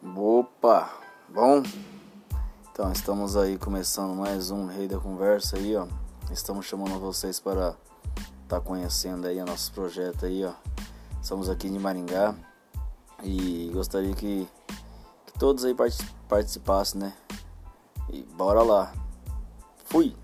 Opa, bom? Então estamos aí começando mais um Rei da Conversa aí, ó. Estamos chamando vocês para estar tá conhecendo aí o nosso projeto aí, ó. Estamos aqui de Maringá e gostaria que, que todos aí participassem, né? E bora lá. Fui!